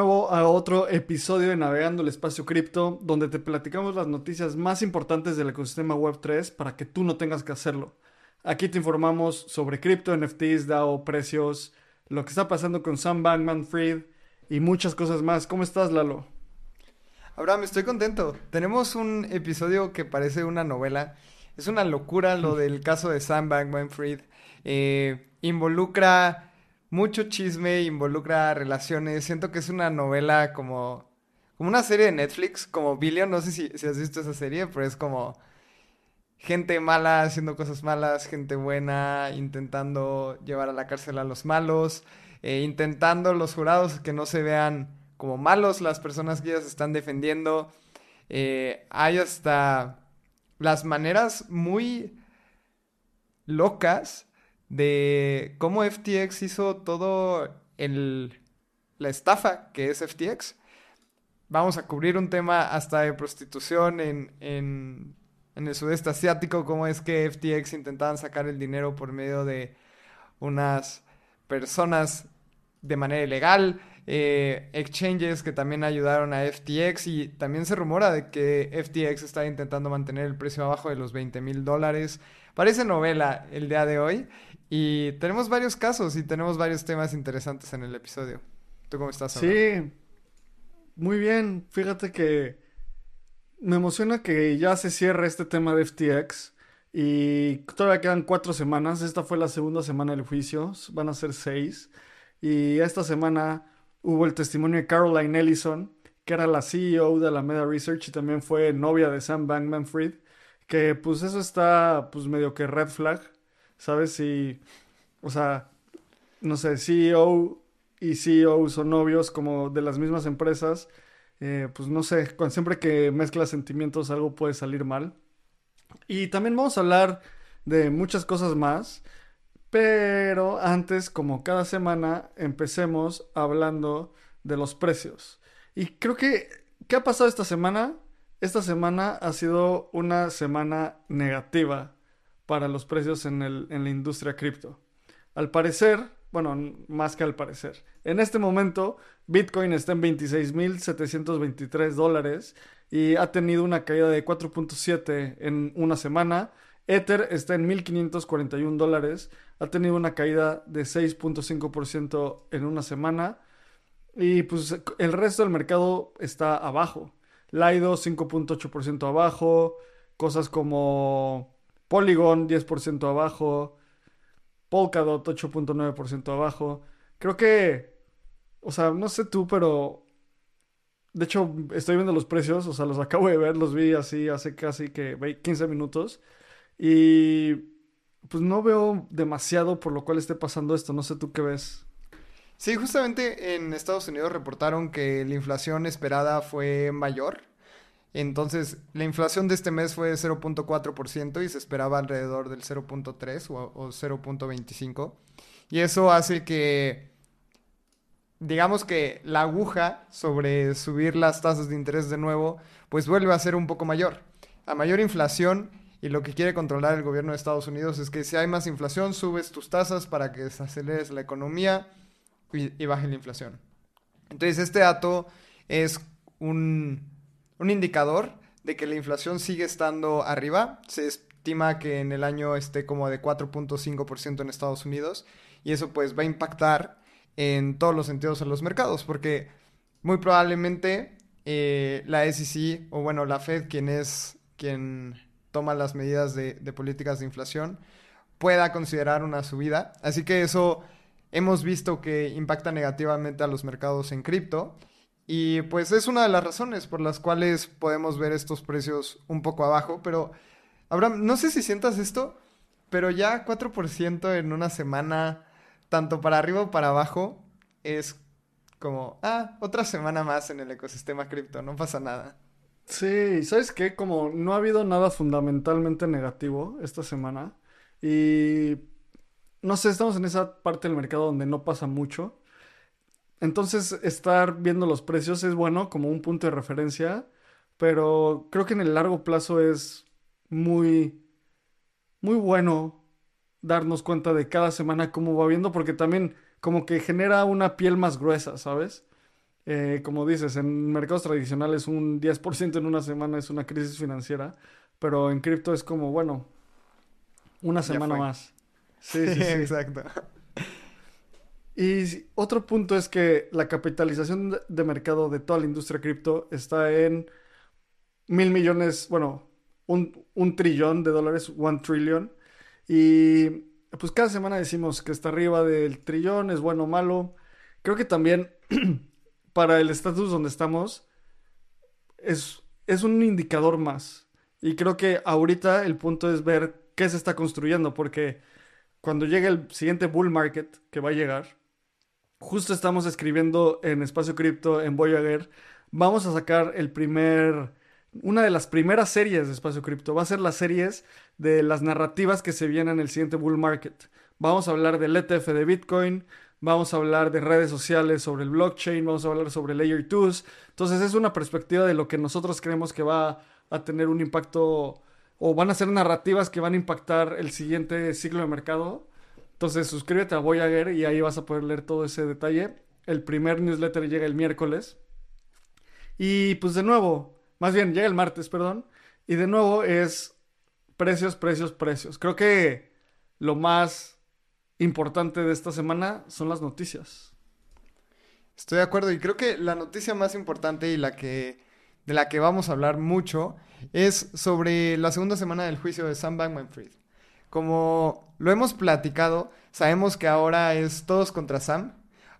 nuevo a otro episodio de Navegando el Espacio Cripto, donde te platicamos las noticias más importantes del ecosistema Web3 para que tú no tengas que hacerlo. Aquí te informamos sobre cripto, NFTs, DAO, precios, lo que está pasando con Sam Bankman Fried y muchas cosas más. ¿Cómo estás, Lalo? Abraham, estoy contento. Tenemos un episodio que parece una novela. Es una locura lo del caso de Sam Bankman Fried. Eh, involucra mucho chisme, involucra relaciones. Siento que es una novela como, como una serie de Netflix, como Billion. No sé si, has visto esa serie, pero es como gente mala haciendo cosas malas, gente buena intentando llevar a la cárcel a los malos, eh, intentando los jurados que no se vean como malos las personas que ellas están defendiendo. Eh, hay hasta las maneras muy locas de cómo FTX hizo todo el, la estafa que es FTX. Vamos a cubrir un tema hasta de prostitución en, en, en el sudeste asiático, cómo es que FTX intentaban sacar el dinero por medio de unas personas de manera ilegal, eh, exchanges que también ayudaron a FTX y también se rumora de que FTX está intentando mantener el precio abajo de los 20 mil dólares. Parece novela el día de hoy y tenemos varios casos y tenemos varios temas interesantes en el episodio. ¿Tú cómo estás? Sí, muy bien. Fíjate que me emociona que ya se cierre este tema de FTX y todavía quedan cuatro semanas. Esta fue la segunda semana del juicio, van a ser seis. Y esta semana hubo el testimonio de Caroline Ellison, que era la CEO de la Meta Research y también fue novia de Sam Bankman Fried, que pues eso está pues medio que red flag ¿sabes? Si, o sea, no sé, CEO y CEO son novios como de las mismas empresas, eh, pues no sé, cuando, siempre que mezclas sentimientos algo puede salir mal. Y también vamos a hablar de muchas cosas más, pero antes, como cada semana, empecemos hablando de los precios. Y creo que, ¿qué ha pasado esta semana? Esta semana ha sido una semana negativa para los precios en, la industria cripto. Al parecer, bueno, más que al parecer, en este momento Bitcoin está en 26.723 dólares y ha tenido una caída de 4.7 en una semana. Ether está en 1.541 dólares, ha tenido una caída de 6.5% en una semana. Y pues el resto del mercado está abajo. Lido 5.8% abajo, cosas como Polygon 10% abajo. Polkadot 8.9% abajo. Creo que, o sea, no sé tú, pero de hecho estoy viendo los precios, o sea, los acabo de ver, los vi así hace casi que 15 minutos y pues no veo demasiado por lo cual esté pasando esto, no sé tú qué ves. Sí, justamente en Estados Unidos reportaron que la inflación esperada fue mayor entonces, la inflación de este mes fue de 0.4% y se esperaba alrededor del 0.3 o, 0.25. Y eso hace que, digamos que la aguja sobre subir las tasas de interés de nuevo, pues vuelve a ser un poco mayor. A mayor inflación, y lo que quiere controlar el gobierno de Estados Unidos es que si hay más inflación, subes tus tasas para que desaceleres la economía y, y baje la inflación. Entonces, este dato es un un indicador de que la inflación sigue estando arriba. Se estima que en el año esté como de 4.5% en Estados Unidos y eso pues va a impactar en todos los sentidos a los mercados porque muy probablemente eh, la SEC o bueno la Fed quien es quien toma las medidas de, de políticas de inflación pueda considerar una subida. Así que eso hemos visto que impacta negativamente a los mercados en cripto y pues es una de las razones por las cuales podemos ver estos precios un poco abajo. Pero, Abraham, no sé si sientas esto, pero ya 4% en una semana, tanto para arriba o para abajo, es como, ah, otra semana más en el ecosistema cripto, no pasa nada. Sí, ¿sabes qué? Como no ha habido nada fundamentalmente negativo esta semana y no sé, estamos en esa parte del mercado donde no pasa mucho. Entonces, estar viendo los precios es bueno como un punto de referencia, pero creo que en el largo plazo es muy, muy bueno darnos cuenta de cada semana cómo va viendo, porque también como que genera una piel más gruesa, ¿sabes? Eh, como dices, en mercados tradicionales un 10% en una semana es una crisis financiera, pero en cripto es como, bueno, una semana más. Sí, sí, sí. Exacto. Y otro punto es que la capitalización de mercado de toda la industria cripto está en mil millones, bueno, un, un trillón de dólares, one trillion. Y pues cada semana decimos que está arriba del trillón, es bueno o malo. Creo que también para el estatus donde estamos es, es un indicador más. Y creo que ahorita el punto es ver qué se está construyendo, porque cuando llegue el siguiente bull market que va a llegar, justo estamos escribiendo en Espacio Cripto, en Voyager, vamos a sacar el primer, una de las primeras series de Espacio Cripto. Va a ser las series de las narrativas que se vienen en el siguiente bull market. Vamos a hablar del ETF de Bitcoin, vamos a hablar de redes sociales sobre el blockchain, vamos a hablar sobre Layer 2. Entonces es una perspectiva de lo que nosotros creemos que va a tener un impacto o van a ser narrativas que van a impactar el siguiente ciclo de mercado. Entonces suscríbete a Voyager y ahí vas a poder leer todo ese detalle. El primer newsletter llega el miércoles. Y pues de nuevo, más bien llega el martes, perdón. Y de nuevo es precios, precios, precios. Creo que lo más importante de esta semana son las noticias. Estoy de acuerdo y creo que la noticia más importante y la que de la que vamos a hablar mucho es sobre la segunda semana del juicio de Sam Bankman-Fried. Como lo hemos platicado, sabemos que ahora es todos contra Sam,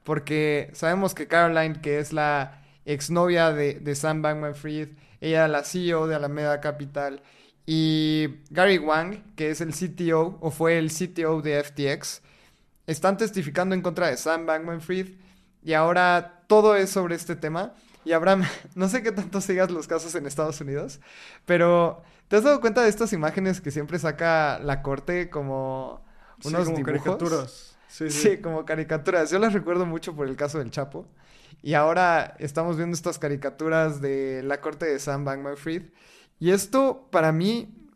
porque sabemos que Caroline, que es la exnovia de, de Sam Bankman-Fried, ella era la CEO de Alameda Capital, y Gary Wang, que es el CTO o fue el CTO de FTX, están testificando en contra de Sam Bankman-Fried y ahora todo es sobre este tema. Y Abraham, no sé qué tanto sigas los casos en Estados Unidos, pero ¿te has dado cuenta de estas imágenes que siempre saca la corte como unos como dibujos? caricaturas. Sí, sí. como caricaturas. Yo las recuerdo mucho por el caso del Chapo. Y ahora estamos viendo estas caricaturas de la corte de Sam Bankman-Fried. Y esto, para mí,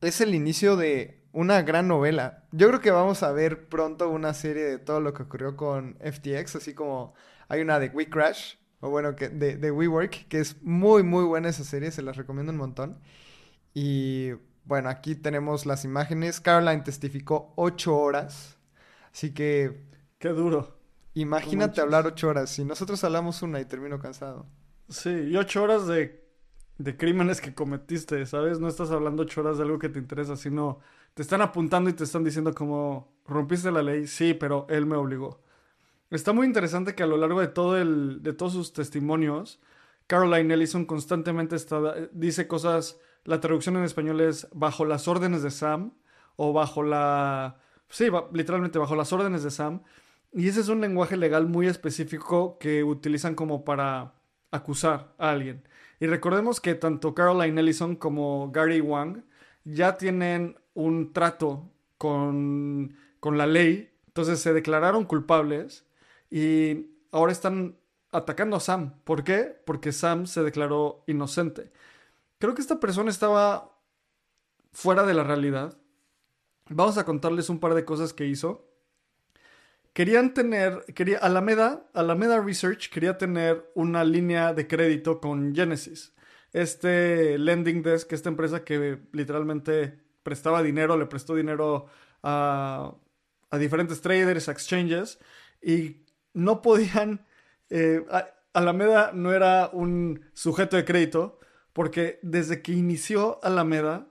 es el inicio de una gran novela. Yo creo que vamos a ver pronto una serie de todo lo que ocurrió con FTX, así como hay una de We Crash, o bueno, que, de, de WeWork, que es muy, muy buena esa serie, se las recomiendo un montón. Y bueno, aquí tenemos las imágenes. Caroline testificó ocho horas, así que... Qué duro. Imagínate hablar ocho horas. Si nosotros hablamos una y termino cansado. Sí, y ocho horas de, de crímenes que cometiste, ¿sabes? No estás hablando ocho horas de algo que te interesa, sino te están apuntando y te están diciendo como rompiste la ley, sí, pero él me obligó. Está muy interesante que a lo largo de todo el, de todos sus testimonios, Caroline Ellison constantemente está, dice cosas, la traducción en español es bajo las órdenes de Sam o bajo la, sí, literalmente bajo las órdenes de Sam. Y ese es un lenguaje legal muy específico que utilizan como para acusar a alguien. Y recordemos que tanto Caroline Ellison como Gary Wang ya tienen un trato con, con la ley, entonces se declararon culpables y ahora están atacando a Sam. ¿Por qué? Porque Sam se declaró inocente. Creo que esta persona estaba fuera de la realidad. Vamos a contarles un par de cosas que hizo. Querían tener, quería, Alameda, Alameda Research quería tener una línea de crédito con Genesis. Este lending desk, esta empresa que literalmente prestaba dinero, le prestó dinero a, diferentes traders, exchanges, y no podían... Eh, Alameda no era un sujeto de crédito, porque desde que inició Alameda,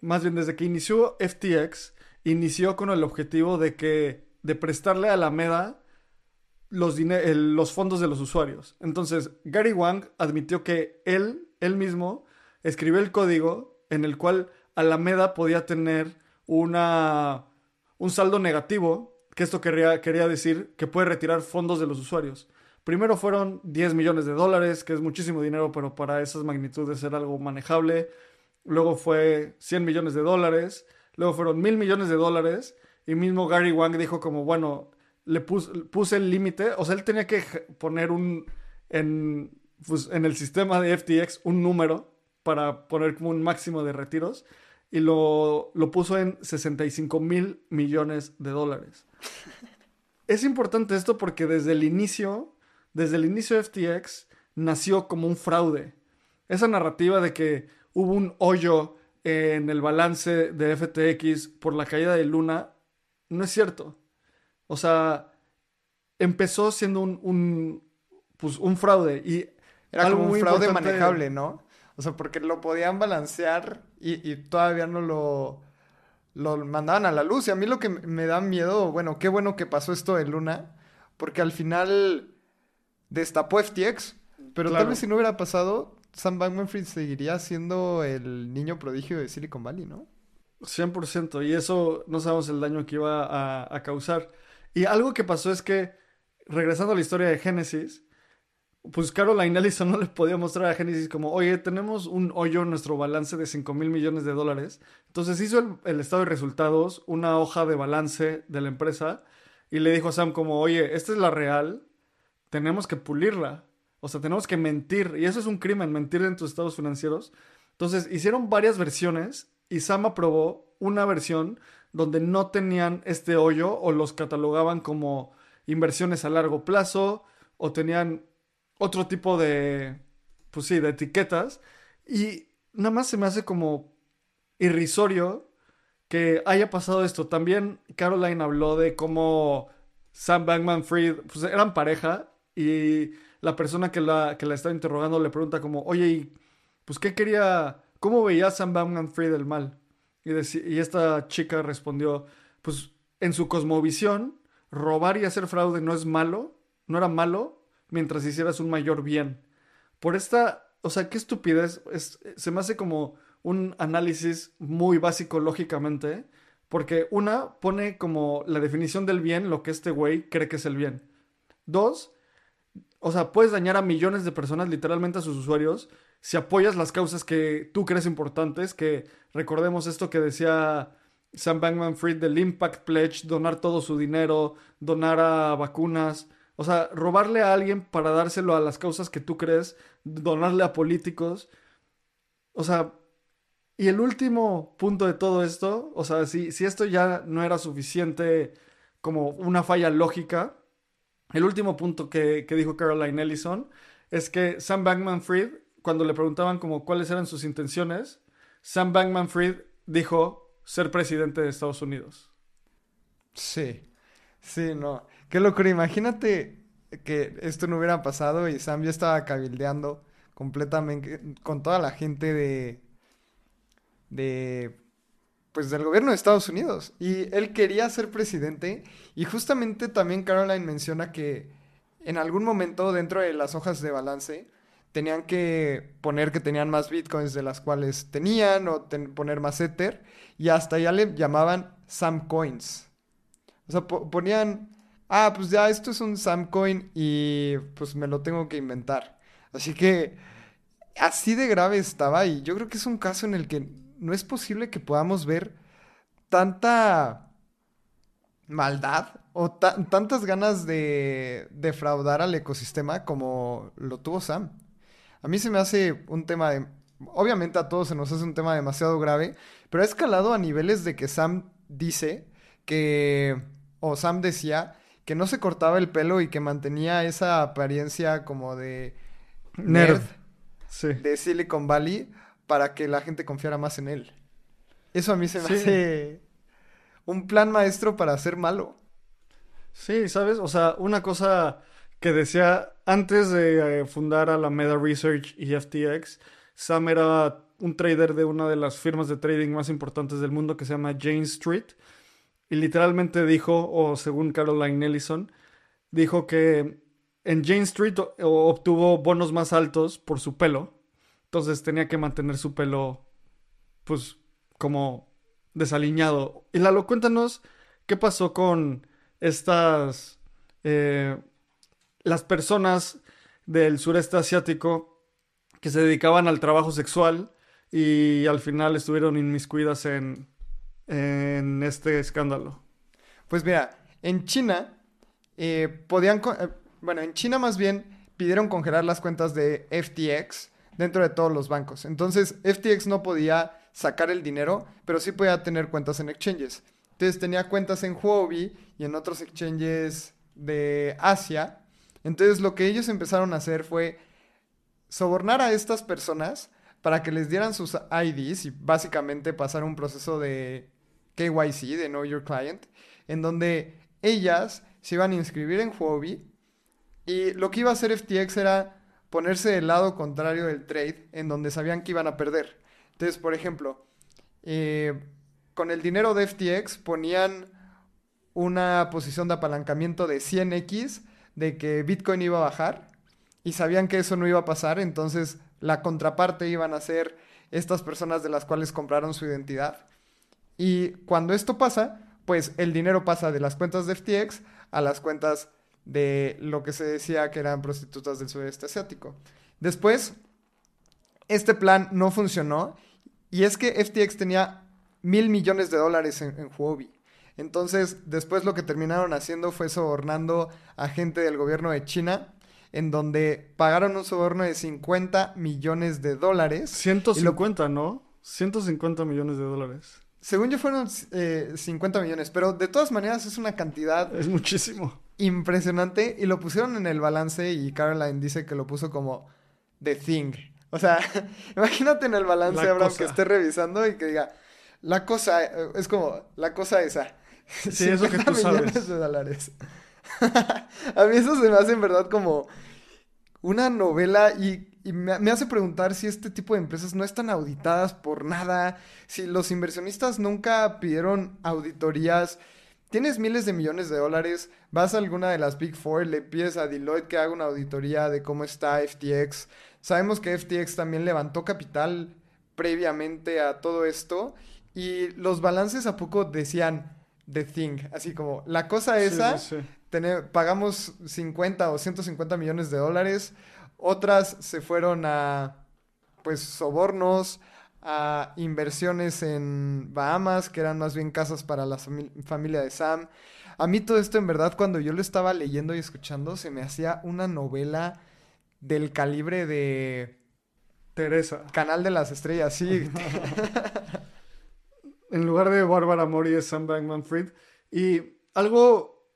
más bien desde que inició FTX, inició con el objetivo de que de prestarle a Alameda los, los fondos de los usuarios. Entonces, Gary Wang admitió que él, él mismo, escribió el código en el cual Alameda podía tener una, un saldo negativo, que esto quería, quería decir que puede retirar fondos de los usuarios. Primero fueron 10 millones de dólares, que es muchísimo dinero, pero para esas magnitudes era algo manejable. Luego fue 100 millones de dólares. Luego fueron mil millones de dólares. Y mismo Gary Wang dijo como, bueno, le puse el límite. O sea, él tenía que poner un... En, pues, en el sistema de FTX un número para poner como un máximo de retiros y lo, lo puso en 65 mil millones de dólares. Es importante esto porque desde el inicio desde el inicio de FTX nació como un fraude. Esa narrativa de que hubo un hoyo en el balance de FTX por la caída de Luna no es cierto. O sea, empezó siendo un, un, pues, un fraude y era como un fraude manejable, ¿no? O sea, porque lo podían balancear y, y, todavía no lo, lo mandaban a la luz. Y a mí lo que me da miedo, bueno, qué bueno que pasó esto de Luna, porque al final destapó FTX, pero tal vez si no hubiera pasado, Sam Bankman-Fried seguiría siendo el niño prodigio de Silicon Valley, ¿no? 100%, y eso no sabemos el daño que iba a, a causar. Y algo que pasó es que, regresando a la historia de Genesis, pues Caroline Ellison no le podía mostrar a Genesis como, oye, tenemos un hoyo en nuestro balance de 5 mil millones de dólares. Entonces hizo el, estado de resultados, una hoja de balance de la empresa, y le dijo a Sam como, oye, esta es la real, tenemos que pulirla. O sea, tenemos que mentir. Y eso es un crimen, mentir en tus estados financieros. Entonces hicieron varias versiones y Sam aprobó una versión donde no tenían este hoyo o los catalogaban como inversiones a largo plazo o tenían otro tipo de, pues sí, de etiquetas. Y nada más se me hace como irrisorio que haya pasado esto. También Caroline habló de cómo Sam Bankman Fried, pues eran pareja y la persona que la, que la estaba interrogando le pregunta como, oye, pues qué quería, cómo veía Sam Bankman Fried el mal? Y, y esta chica respondió, pues en su cosmovisión, robar y hacer fraude no es malo, no era malo, mientras hicieras un mayor bien. Por esta, o sea, qué estupidez, es, se me hace como un análisis muy básico lógicamente, porque una pone como la definición del bien lo que este güey cree que es el bien. Dos, o sea, puedes dañar a millones de personas, literalmente a sus usuarios, si apoyas las causas que tú crees importantes, que recordemos esto que decía Sam Bankman Fried del Impact Pledge, donar todo su dinero, donar a vacunas, o sea, robarle a alguien para dárselo a las causas que tú crees, donarle a políticos. O sea, y el último punto de todo esto, o sea, si, si esto ya no era suficiente como una falla lógica, el último punto que, que dijo Caroline Ellison es que Sam Bankman Fried, cuando le preguntaban como cuáles eran sus intenciones, Sam Bankman Fried dijo ser presidente de Estados Unidos. Sí, sí, no. Qué locura, imagínate que esto no hubiera pasado y Sam ya estaba cabildeando completamente con toda la gente de de pues del gobierno de Estados Unidos y él quería ser presidente y justamente también Caroline menciona que en algún momento dentro de las hojas de balance tenían que poner que tenían más bitcoins de las cuales tenían o poner más ether y hasta ya le llamaban Sam Coins. O sea, ponían ah, pues ya esto es un Samcoin y pues me lo tengo que inventar. Así que así de grave estaba y yo creo que es un caso en el que no es posible que podamos ver tanta maldad o tantas ganas de defraudar al ecosistema como lo tuvo Sam. A mí se me hace un tema de... Obviamente a todos se nos hace un tema demasiado grave, pero ha escalado a niveles de que Sam dice que... o Sam decía que no se cortaba el pelo y que mantenía esa apariencia como de nerd, de Silicon Valley para que la gente confiara más en él. Eso a mí se me hace un plan maestro para ser malo. Sí, ¿sabes? O sea, una cosa que decía antes de eh, fundar a la Meta Research y FTX, Sam era un trader de una de las firmas de trading más importantes del mundo que se llama Jane Street y literalmente dijo, o según Caroline Ellison, dijo que en Jane Street obtuvo bonos más altos por su pelo. Entonces tenía que mantener su pelo, pues, como desaliñado. Y Lalo, cuéntanos qué pasó con estas, eh, las personas del sureste asiático que se dedicaban al trabajo sexual y al final estuvieron inmiscuidas en en este escándalo? Pues mira, en China eh, podían, eh, bueno, en China más bien pidieron congelar las cuentas de FTX dentro de todos los bancos. Entonces, FTX no podía sacar el dinero, pero sí podía tener cuentas en exchanges. Entonces tenía cuentas en Huobi y en otros exchanges de Asia Entonces lo que ellos empezaron a hacer fue sobornar a estas personas para que les dieran sus IDs y básicamente pasar un proceso de KYC, de Know Your Client, en donde ellas se iban a inscribir en Huobi y lo que iba a hacer FTX era ponerse del lado contrario del trade, en donde sabían que iban a perder. Entonces, por ejemplo, eh, con el dinero de FTX ponían una posición de apalancamiento de 100x de que Bitcoin iba a bajar y sabían que eso no iba a pasar, entonces la contraparte iban a ser estas personas de las cuales compraron su identidad. Y cuando esto pasa, pues el dinero pasa de las cuentas de FTX a las cuentas de lo que se decía que eran prostitutas del sudeste asiático. Después, este plan no funcionó y es que FTX tenía mil millones de dólares en, en Huobi. Entonces, después lo que terminaron haciendo fue sobornando a gente del gobierno de China, en donde pagaron un soborno de 50 millones de dólares. 150, ¿no? 150 millones de dólares. Según yo fueron 50 eh, millones, pero de todas maneras es una cantidad... Es muchísimo. Impresionante y lo pusieron en el balance y Caroline dice que lo puso como The Thing. O sea, imagínate en el balance, Abraham, que esté revisando y que diga, la cosa, eh, es como, la cosa esa. Sí, eso que tú millones de dólares. a mí eso se me hace en verdad como una novela y, me, hace preguntar si este tipo de empresas no están auditadas por nada, si los inversionistas nunca pidieron auditorías. Tienes miles de millones de dólares, vas a alguna de las Big Four, le pides a Deloitte que haga una auditoría de cómo está FTX. Sabemos que FTX también levantó capital previamente a todo esto y los balances a poco decían The Thing, así como la cosa esa, pagamos 50 o 150 millones de dólares, otras se fueron a pues sobornos, a inversiones en Bahamas, que eran más bien casas para la familia de Sam. A mí todo esto en verdad cuando yo lo estaba leyendo y escuchando se me hacía una novela del calibre de Teresa. Canal de las Estrellas, sí. en lugar de Bárbara Mori es Sam Bankman Fried. Y algo,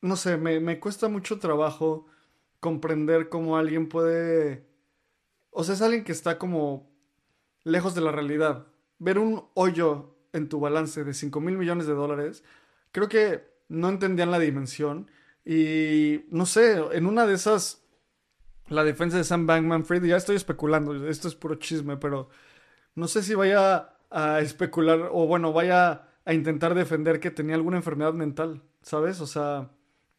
no sé, me, cuesta mucho trabajo comprender cómo alguien puede... O sea, es alguien que está como lejos de la realidad. Ver un hoyo en tu balance de 5 mil millones de dólares, creo que no entendían la dimensión. Y no sé, en una de esas, la defensa de Sam Bankman Fried, ya estoy especulando, esto es puro chisme, pero no sé si vaya a especular o bueno, vaya a intentar defender que tenía alguna enfermedad mental, ¿sabes? O sea,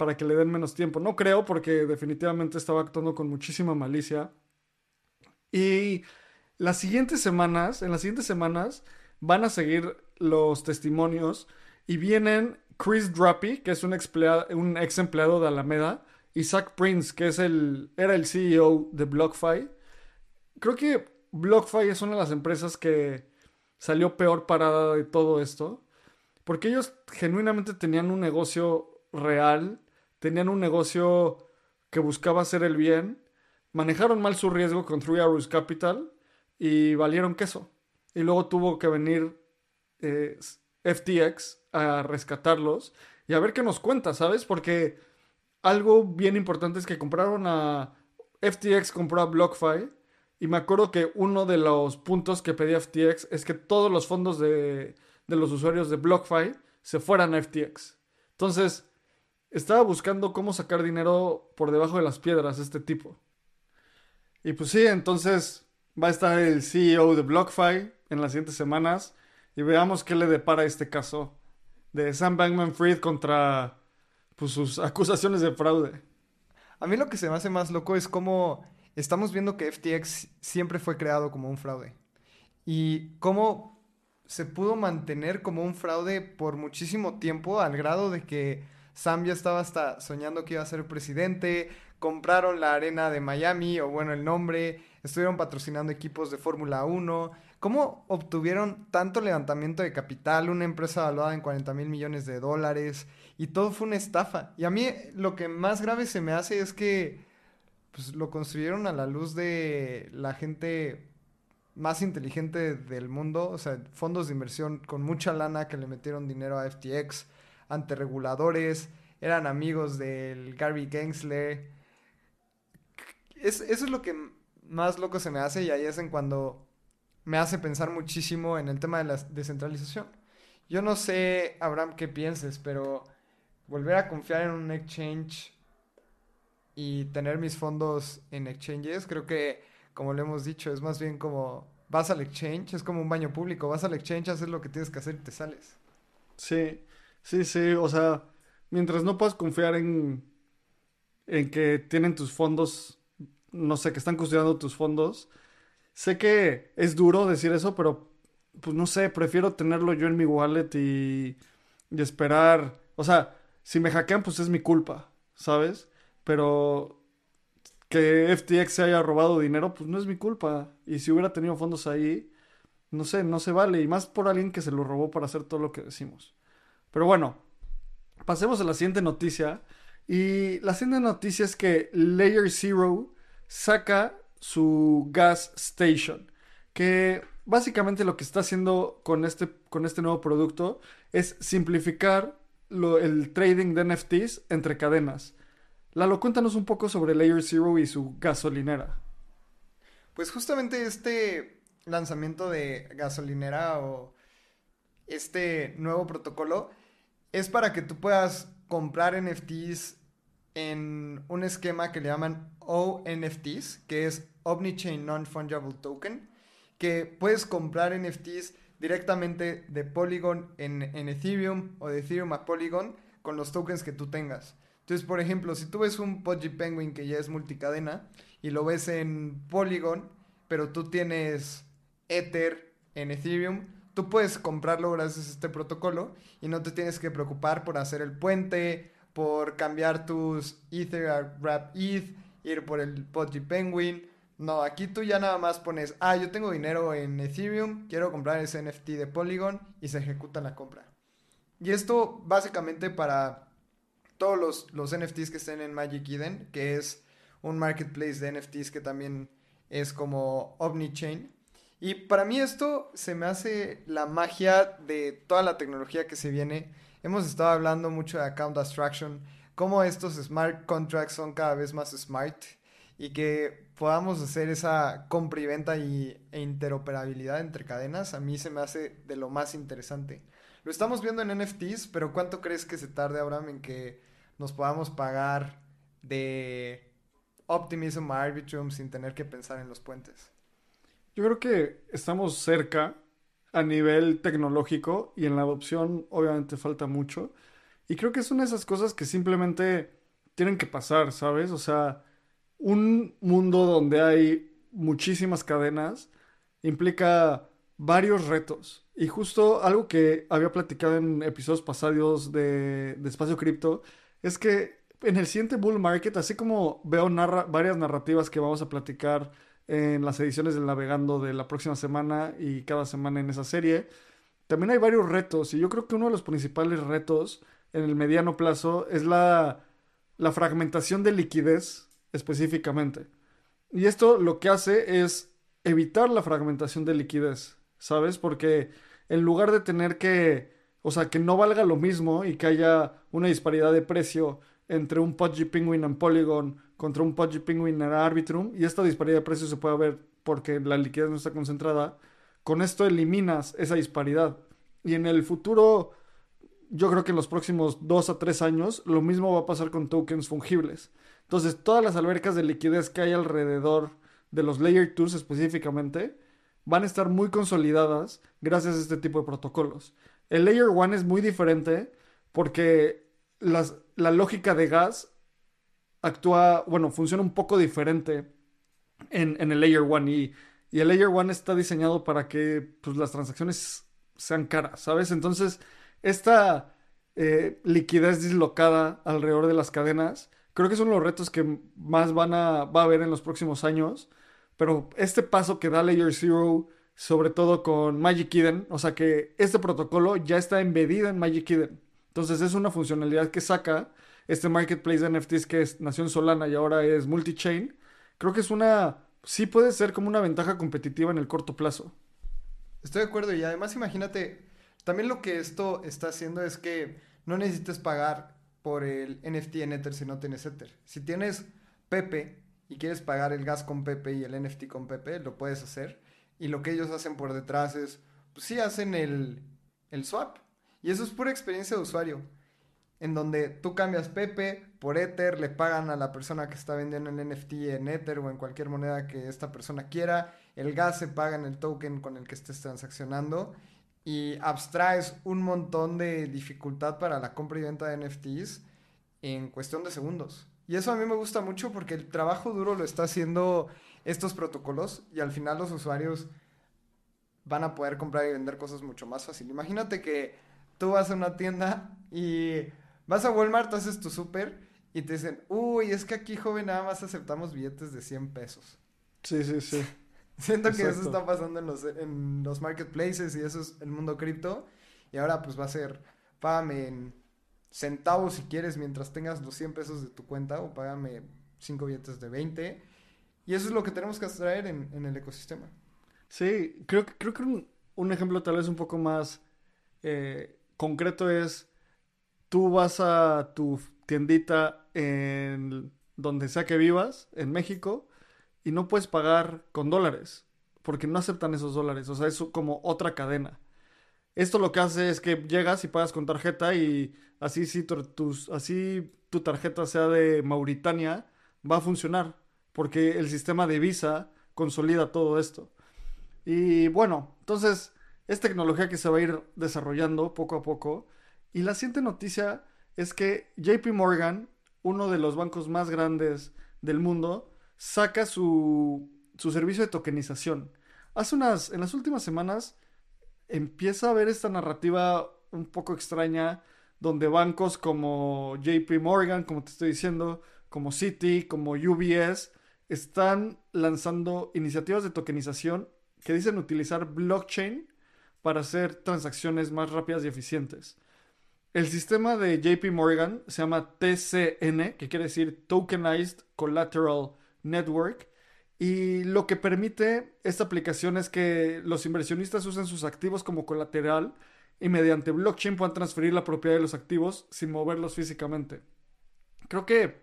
para que le den menos tiempo. No creo porque definitivamente estaba actuando con muchísima malicia. Y las siguientes semanas, en las siguientes semanas, van a seguir los testimonios y vienen Chris Drappy, que es un, un ex empleado de Alameda, y Zach Prince, que es el, era el CEO de BlockFi. Creo que BlockFi es una de las empresas que salió peor parada de todo esto. Porque ellos genuinamente tenían un negocio real, tenían un negocio que buscaba hacer el bien, manejaron mal su riesgo con Three Arrows Capital y valieron queso. Y luego tuvo que venir eh, FTX a rescatarlos y a ver qué nos cuenta, ¿sabes? Porque algo bien importante es que compraron a... FTX compró a BlockFi y me acuerdo que uno de los puntos que pedía FTX es que todos los fondos de, los usuarios de BlockFi se fueran a FTX. Entonces, estaba buscando cómo sacar dinero por debajo de las piedras este tipo. Y pues sí, entonces va a estar el CEO de BlockFi en las siguientes semanas y veamos qué le depara este caso de Sam Bankman Fried contra pues, sus acusaciones de fraude. A mí lo que se me hace más loco es cómo estamos viendo que FTX siempre fue creado como un fraude. Y cómo se pudo mantener como un fraude por muchísimo tiempo, al grado de que Sam ya estaba hasta soñando que iba a ser presidente, compraron la arena de Miami, o bueno, el nombre, estuvieron patrocinando equipos de Fórmula 1. ¿Cómo obtuvieron tanto levantamiento de capital, una empresa valuada en 40 mil millones de dólares? Y todo fue una estafa. Y a mí lo que más grave se me hace es que pues lo construyeron a la luz de la gente más inteligente del mundo, o sea, fondos de inversión con mucha lana que le metieron dinero a FTX, ante reguladores, eran amigos del Gary Gensler, eso es lo que más loco se me hace y ahí es en cuando me hace pensar muchísimo en el tema de la descentralización. Yo no sé, Abraham, qué pienses, pero volver a confiar en un exchange y tener mis fondos en exchanges, creo que, como le hemos dicho, es más bien como vas al exchange, es como un baño público, vas al exchange, haces lo que tienes que hacer y te sales. Sí, sí, sí, o sea, mientras no puedas confiar en, en que tienen tus fondos, no sé, que están custodiando tus fondos, sé que es duro decir eso, pero pues no sé, prefiero tenerlo yo en mi wallet y, y esperar, o sea, si me hackean, pues es mi culpa, ¿sabes? Pero que FTX se haya robado dinero, pues no es mi culpa. Y si hubiera tenido fondos ahí, no sé, no se vale. Y más por alguien que se lo robó para hacer todo lo que decimos. Pero bueno, pasemos a la siguiente noticia. Y la siguiente noticia es que Layer Zero saca su gas station. Que básicamente lo que está haciendo con este, con este nuevo producto es simplificar el trading de NFTs entre cadenas. Lalo, cuéntanos un poco sobre Layer Zero y su gasolinera. Pues justamente este lanzamiento de gasolinera o este nuevo protocolo es para que tú puedas comprar NFTs en un esquema que le llaman ONFTs, que es Omnichain Non-Fungible Token, que puedes comprar NFTs directamente de Polygon en, Ethereum o de Ethereum a Polygon con los tokens que tú tengas. Entonces, por ejemplo, si tú ves un Pudgy Penguin que ya es multicadena y lo ves en Polygon, pero tú tienes Ether en Ethereum, tú puedes comprarlo gracias a este protocolo y no te tienes que preocupar por hacer el puente, por cambiar tus Ether a Wrap ETH, ir por el Pudgy Penguin. No, aquí tú ya nada más pones, ah, yo tengo dinero en Ethereum, quiero comprar ese NFT de Polygon y se ejecuta la compra. Y esto básicamente para todos los, los NFTs que estén en Magic Eden, que es un marketplace de NFTs que también es como Omnichain. Y para mí esto se me hace la magia de toda la tecnología que se viene. Hemos estado hablando mucho de account abstraction, cómo estos smart contracts son cada vez más smart y que podamos hacer esa compra y venta y, e interoperabilidad entre cadenas, a mí se me hace de lo más interesante. Lo estamos viendo en NFTs, pero ¿cuánto crees que se tarde, Abraham, en que nos podamos pagar de Optimism a Arbitrum sin tener que pensar en los puentes. Yo creo que estamos cerca a nivel tecnológico y en la adopción obviamente falta mucho. Y creo que son esas cosas que simplemente tienen que pasar, ¿sabes? O sea, un mundo donde hay muchísimas cadenas implica varios retos. Y justo algo que había platicado en episodios pasados de, de Espacio Cripto es que en el siguiente bull market, así como veo varias narrativas que vamos a platicar en las ediciones del Navegando de la próxima semana y cada semana en esa serie, también hay varios retos y yo creo que uno de los principales retos en el mediano plazo es la, la fragmentación de liquidez específicamente. Y esto lo que hace es evitar la fragmentación de liquidez, ¿sabes? Porque en lugar de tener que o sea, que no valga lo mismo y que haya una disparidad de precio entre un Pudgy Penguin en Polygon contra un Pudgy Penguin en Arbitrum. Y esta disparidad de precio se puede ver porque la liquidez no está concentrada. Con esto eliminas esa disparidad. Y en el futuro, yo creo que en los próximos dos a tres años, lo mismo va a pasar con tokens fungibles. Entonces, todas las albercas de liquidez que hay alrededor de los Layer 2 específicamente, van a estar muy consolidadas gracias a este tipo de protocolos. El Layer 1 es muy diferente porque la lógica de gas actúa, bueno, funciona un poco diferente en, el Layer 1 y, el Layer 1 está diseñado para que pues, las transacciones sean caras, ¿sabes? Entonces, esta eh, liquidez dislocada alrededor de las cadenas, creo que son los retos que más van a, va a haber en los próximos años, pero este paso que da Layer 0 sobre todo con Magic Eden, o sea que este protocolo ya está embedido en Magic Eden. Entonces es una funcionalidad que saca este marketplace de NFTs que es, nació en Solana y ahora es multi-chain. Creo que es una, sí puede ser como una ventaja competitiva en el corto plazo. Estoy de acuerdo y además imagínate, también lo que esto está haciendo es que no necesites pagar por el NFT en Ether si no tienes Ether. Si tienes Pepe y quieres pagar el gas con Pepe y el NFT con Pepe, lo puedes hacer. Y lo que ellos hacen por detrás es, pues sí, hacen el, el swap. Y eso es pura experiencia de usuario. En donde tú cambias Pepe por Ether, le pagan a la persona que está vendiendo el NFT en Ether o en cualquier moneda que esta persona quiera. El gas se paga en el token con el que estés transaccionando. Y abstraes un montón de dificultad para la compra y venta de NFTs en cuestión de segundos. Y eso a mí me gusta mucho porque el trabajo duro lo está haciendo estos protocolos y al final los usuarios van a poder comprar y vender cosas mucho más fácil. Imagínate que tú vas a una tienda y vas a Walmart, haces tu súper y te dicen, uy, es que aquí, joven, nada más aceptamos billetes de 100 pesos. Sí, sí, sí. Siento que eso está pasando en los, en los marketplaces y eso es el mundo cripto. Y ahora pues va a ser, págame en centavos si quieres mientras tengas los 100 pesos de tu cuenta o págame 5 billetes de 20. Y eso es lo que tenemos que extraer en, en el ecosistema. Sí, creo, creo que un, un ejemplo tal vez un poco más eh, concreto es, tú vas a tu tiendita en donde sea que vivas, en México, y no puedes pagar con dólares, porque no aceptan esos dólares, o sea, es como otra cadena. Esto lo que hace es que llegas y pagas con tarjeta y así si tus, así tu tarjeta sea de Mauritania, va a funcionar, porque el sistema de Visa consolida todo esto. Y bueno, entonces es tecnología que se va a ir desarrollando poco a poco. Y la siguiente noticia es que JP Morgan, uno de los bancos más grandes del mundo, saca su, su servicio de tokenización. Hace unas, en las últimas semanas, empieza a ver esta narrativa un poco extraña donde bancos como JP Morgan, como te estoy diciendo, como Citi, como UBS, están lanzando iniciativas de tokenización que dicen utilizar blockchain para hacer transacciones más rápidas y eficientes. El sistema de JP Morgan se llama TCN, que quiere decir Tokenized Collateral Network, y lo que permite esta aplicación es que los inversionistas usen sus activos como colateral y mediante blockchain puedan transferir la propiedad de los activos sin moverlos físicamente. Creo que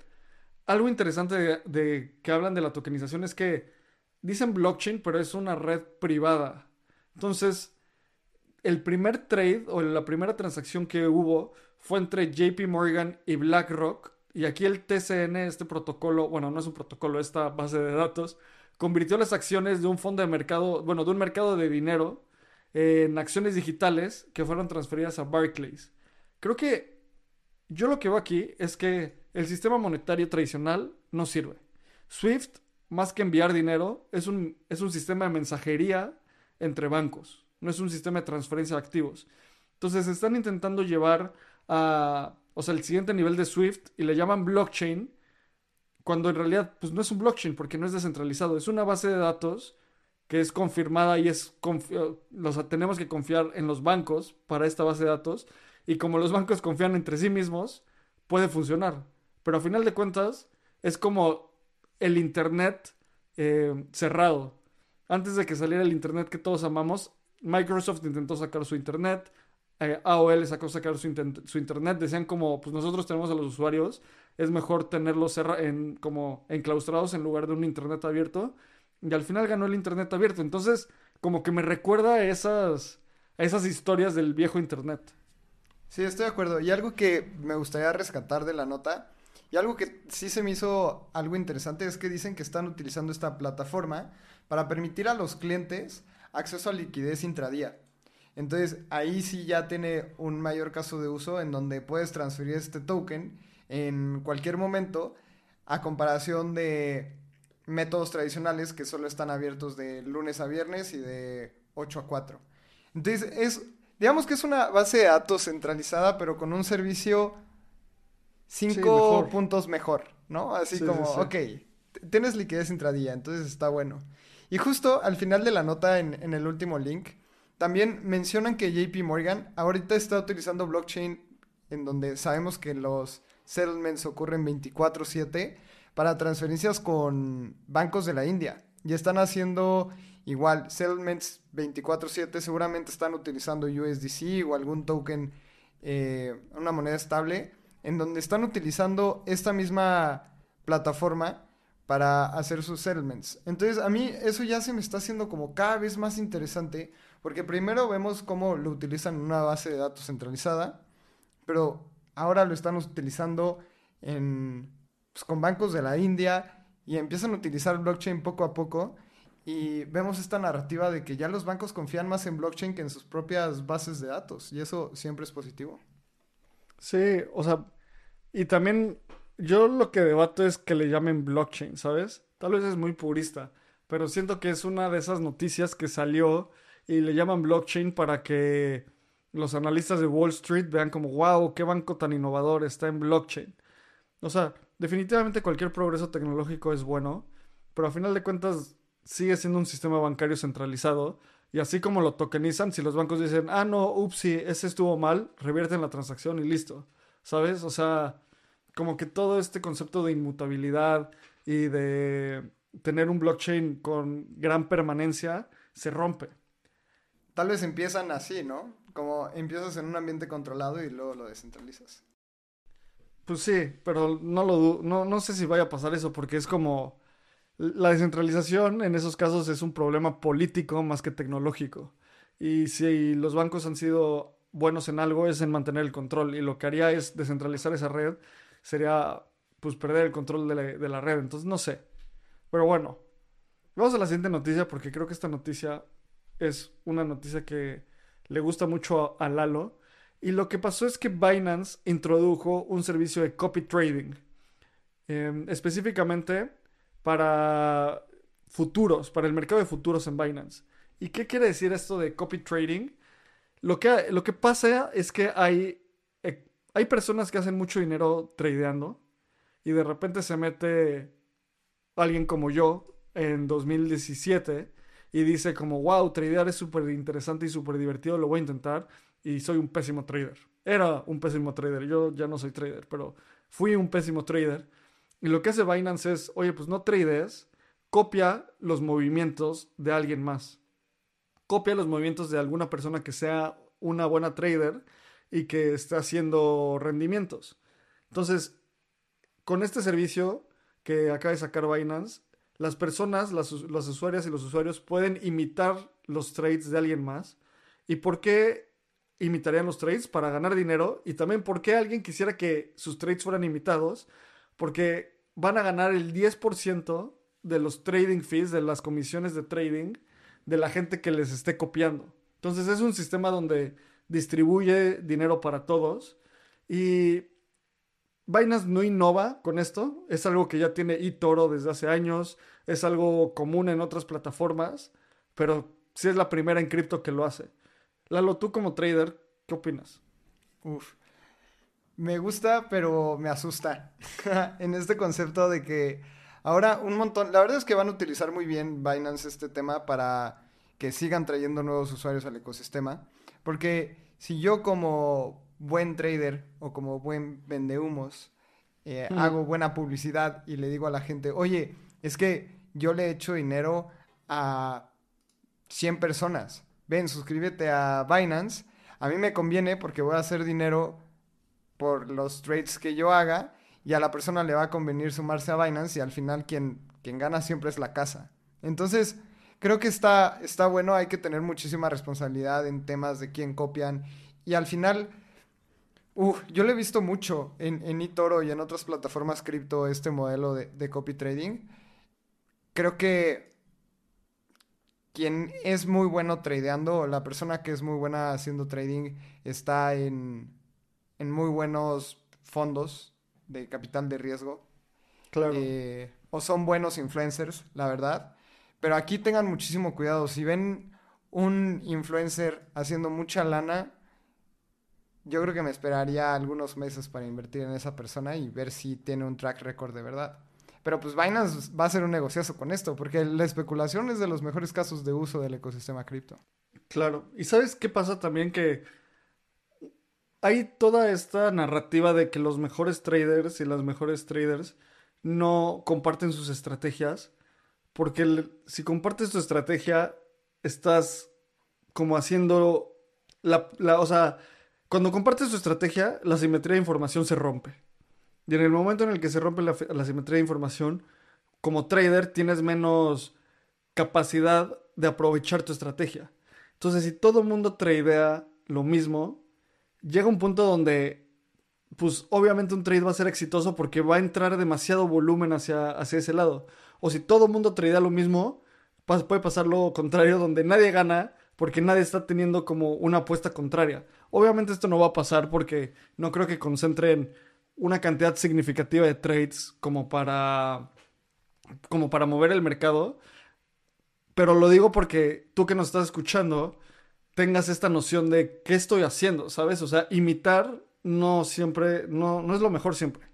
algo interesante de, de que hablan de la tokenización es que dicen blockchain, pero es una red privada. Entonces, el primer trade o la primera transacción que hubo fue entre JP Morgan y BlackRock. Y aquí el TCN, este protocolo, bueno, no es un protocolo, esta base de datos, convirtió las acciones de un fondo de mercado, bueno, de un mercado de dinero en acciones digitales que fueron transferidas a Barclays. Creo que yo lo que veo aquí es que el sistema monetario tradicional no sirve. SWIFT, más que enviar dinero, es un, es un sistema de mensajería entre bancos no es un sistema de transferencia de activos. Entonces están intentando llevar a, o sea, el siguiente nivel de Swift y le llaman blockchain, cuando en realidad pues no es un blockchain porque no es descentralizado, es una base de datos que es confirmada y es los tenemos que confiar en los bancos para esta base de datos y como los bancos confían entre sí mismos puede funcionar, pero a final de cuentas es como el internet eh, cerrado. Antes de que saliera el internet que todos amamos, Microsoft intentó sacar su internet, eh, AOL sacó sacar su, internet, decían como, pues nosotros tenemos a los usuarios, es mejor tenerlos en, como enclaustrados en lugar de un internet abierto, y al final ganó el internet abierto, entonces como que me recuerda a esas, a esas historias del viejo internet. Sí, estoy de acuerdo, y algo que me gustaría rescatar de la nota, y algo que sí se me hizo algo interesante es que dicen que están utilizando esta plataforma para permitir a los clientes acceso a liquidez intradía. Entonces ahí sí ya tiene un mayor caso de uso en donde puedes transferir este token en cualquier momento a comparación de métodos tradicionales que solo están abiertos de lunes a viernes y de 8 a 4. Entonces es, digamos que es una base de datos centralizada pero con un servicio 5 puntos mejor, ¿no? Así como, ok, tienes liquidez intradía, entonces está bueno. Y justo al final de la nota, en, el último link, también mencionan que JP Morgan ahorita está utilizando blockchain en donde sabemos que los settlements ocurren 24/7 para transferencias con bancos de la India. Y están haciendo igual settlements 24/7, seguramente están utilizando USDC o algún token, eh, una moneda estable, en donde están utilizando esta misma plataforma para hacer sus settlements. Entonces a mí eso ya se me está haciendo como cada vez más interesante porque primero vemos cómo lo utilizan en una base de datos centralizada, pero ahora lo están utilizando en, pues, con bancos de la India y empiezan a utilizar blockchain poco a poco y vemos esta narrativa de que ya los bancos confían más en blockchain que en sus propias bases de datos y eso siempre es positivo. Sí, o sea, y también yo lo que debato es que le llamen blockchain, ¿sabes? Tal vez es muy purista, pero siento que es una de esas noticias que salió y le llaman blockchain para que los analistas de Wall Street vean como, wow, qué banco tan innovador está en blockchain. O sea, definitivamente cualquier progreso tecnológico es bueno, pero a final de cuentas sigue siendo un sistema bancario centralizado. Y así como lo tokenizan, si los bancos dicen, ah, no, upsi, ese estuvo mal, revierten la transacción y listo. ¿Sabes? O sea, como que todo este concepto de inmutabilidad y de tener un blockchain con gran permanencia se rompe. Tal vez empiezan así, ¿no? Como empiezas en un ambiente controlado y luego lo descentralizas. Pues sí, pero no lo no, no sé si vaya a pasar eso porque es como la descentralización en esos casos es un problema político más que tecnológico. Y si los bancos han sido buenos en algo es en mantener el control y lo que haría es descentralizar esa red sería pues perder el control de la, red. Entonces no sé. Pero bueno, vamos a la siguiente noticia porque creo que esta noticia es una noticia que le gusta mucho a, Lalo. Y lo que pasó es que Binance introdujo un servicio de copy trading. Em, específicamente para futuros, para el mercado de futuros en Binance. ¿Y qué quiere decir esto de copy trading? Lo que, lo que pasa es que hay hay personas que hacen mucho dinero tradeando y de repente se mete alguien como yo en 2017 y dice como, wow, tradear es súper interesante y súper divertido, lo voy a intentar y soy un pésimo trader. Era un pésimo trader, yo ya no soy trader, pero fui un pésimo trader. Y lo que hace Binance es, oye, pues no trades, copia los movimientos de alguien más. Copia los movimientos de alguna persona que sea una buena trader y que está haciendo rendimientos. Entonces, con este servicio que acaba de sacar Binance, las personas, las, usuarias y los usuarios pueden imitar los trades de alguien más. ¿Y por qué imitarían los trades? Para ganar dinero. Y también por qué alguien quisiera que sus trades fueran imitados. Porque van a ganar el 10% de los trading fees, de las comisiones de trading, de la gente que les esté copiando. Entonces es un sistema donde distribuye dinero para todos. Y Binance no innova con esto, es algo que ya tiene eToro desde hace años, es algo común en otras plataformas, pero sí es la primera en cripto que lo hace. Lalo, tú como trader, ¿qué opinas? Uf, me gusta, pero me asusta en este concepto de que ahora un montón, la verdad es que van a utilizar muy bien Binance este tema para que sigan trayendo nuevos usuarios al ecosistema. Porque si yo como buen trader o como buen vendehumos eh, hago buena publicidad y le digo a la gente, oye, es que yo le echo dinero a 100 personas. Ven, suscríbete a Binance. A mí me conviene porque voy a hacer dinero por los trades que yo haga y a la persona le va a convenir sumarse a Binance y al final quien, quien gana siempre es la casa. Entonces, creo que está, está bueno, hay que tener muchísima responsabilidad en temas de quién copian. Y al final, yo lo he visto mucho en, en eToro y en otras plataformas cripto este modelo de, copy trading. Creo que quien es muy bueno tradeando, la persona que es muy buena haciendo trading, está en, en muy buenos fondos de capital de riesgo. Claro. Eh, o son buenos influencers, la verdad. Pero aquí tengan muchísimo cuidado. Si ven un influencer haciendo mucha lana, yo creo que me esperaría algunos meses para invertir en esa persona y ver si tiene un track record de verdad. Pero pues Binance va a ser un negociazo con esto, porque la especulación es de los mejores casos de uso del ecosistema cripto. Claro. ¿Y sabes qué pasa también? Que hay toda esta narrativa de que los mejores traders y las mejores traders no comparten sus estrategias porque si compartes tu estrategia, estás como haciendo la, o sea, cuando compartes tu estrategia, la simetría de información se rompe. Y en el momento en el que se rompe la, simetría de información, como trader tienes menos capacidad de aprovechar tu estrategia. Entonces, si todo mundo tradea lo mismo, llega un punto donde, pues obviamente un trade va a ser exitoso porque va a entrar demasiado volumen hacia, hacia ese lado. O si todo el mundo tradea lo mismo, puede pasar lo contrario, donde nadie gana porque nadie está teniendo como una apuesta contraria. Obviamente esto no va a pasar porque no creo que concentren una cantidad significativa de trades como para como para mover el mercado. Pero lo digo porque tú que nos estás escuchando tengas esta noción de qué estoy haciendo, ¿sabes? O sea, imitar no siempre, no, no es lo mejor siempre.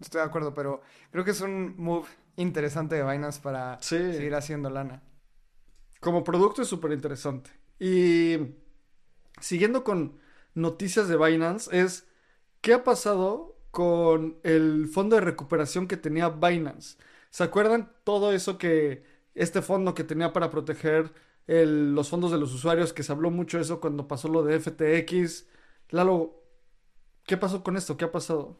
Estoy de acuerdo, pero creo que es un move interesante de Binance para seguir haciendo lana. Como producto es súper interesante. Y siguiendo con noticias de Binance, es qué ha pasado con el fondo de recuperación que tenía Binance. ¿Se acuerdan todo eso que este fondo que tenía para proteger los fondos de los usuarios, que se habló mucho de eso cuando pasó lo de FTX? Lalo, ¿qué pasó con esto? ¿Qué ha pasado?